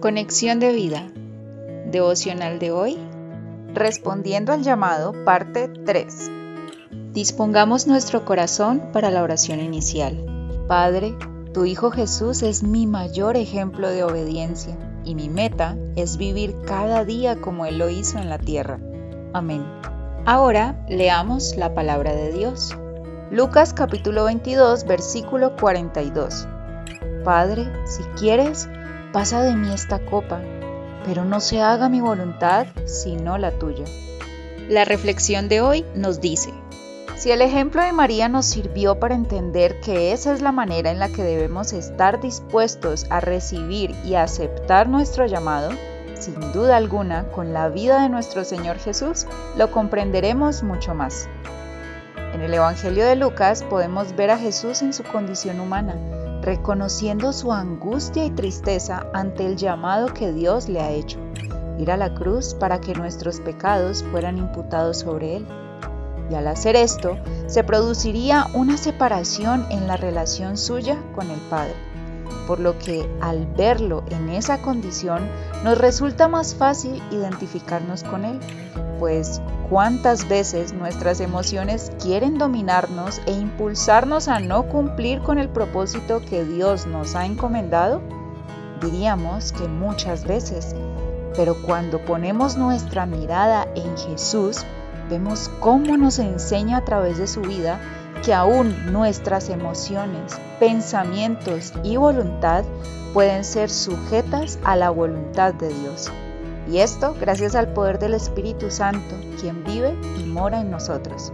Conexión de vida. Devocional de hoy. Respondiendo al llamado, parte 3. Dispongamos nuestro corazón para la oración inicial. Padre, tu Hijo Jesús es mi mayor ejemplo de obediencia y mi meta es vivir cada día como Él lo hizo en la tierra. Amén. Ahora leamos la palabra de Dios. Lucas capítulo 22 versículo 42. Padre, si quieres, pasa de mí esta copa, pero no se haga mi voluntad sino la tuya. La reflexión de hoy nos dice, si el ejemplo de María nos sirvió para entender que esa es la manera en la que debemos estar dispuestos a recibir y aceptar nuestro llamado, sin duda alguna, con la vida de nuestro Señor Jesús, lo comprenderemos mucho más. En el Evangelio de Lucas podemos ver a Jesús en su condición humana, reconociendo su angustia y tristeza ante el llamado que Dios le ha hecho, ir a la cruz para que nuestros pecados fueran imputados sobre él. Y al hacer esto, se produciría una separación en la relación suya con el Padre, por lo que al verlo en esa condición nos resulta más fácil identificarnos con él, pues cuántas veces nuestras emociones quieren dominarnos e impulsarnos a no cumplir con el propósito que Dios nos ha encomendado? Diríamos que muchas veces, pero cuando ponemos nuestra mirada en Jesús, vemos cómo nos enseña a través de su vida que aún nuestras emociones, pensamientos y voluntad pueden ser sujetas a la voluntad de Dios. Y esto gracias al poder del Espíritu Santo, quien vive y mora en nosotros.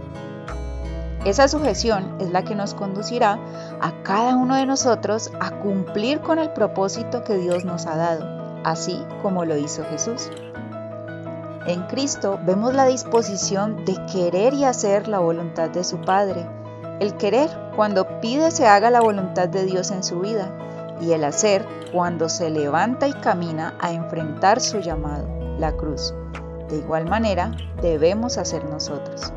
Esa sujeción es la que nos conducirá a cada uno de nosotros a cumplir con el propósito que Dios nos ha dado, así como lo hizo Jesús. En Cristo vemos la disposición de querer y hacer la voluntad de su Padre, el querer cuando pide se haga la voluntad de Dios en su vida y el hacer cuando se levanta y camina a enfrentar su llamado, la cruz. De igual manera, debemos hacer nosotros.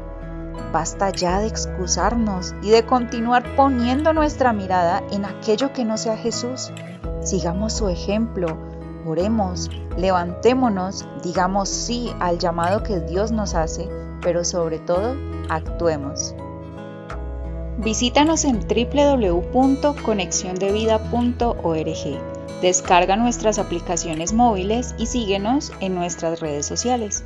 Basta ya de excusarnos y de continuar poniendo nuestra mirada en aquello que no sea Jesús. Sigamos su ejemplo, oremos, levantémonos, digamos sí al llamado que Dios nos hace, pero sobre todo, actuemos. Visítanos en www.conexiondevida.org. Descarga nuestras aplicaciones móviles y síguenos en nuestras redes sociales.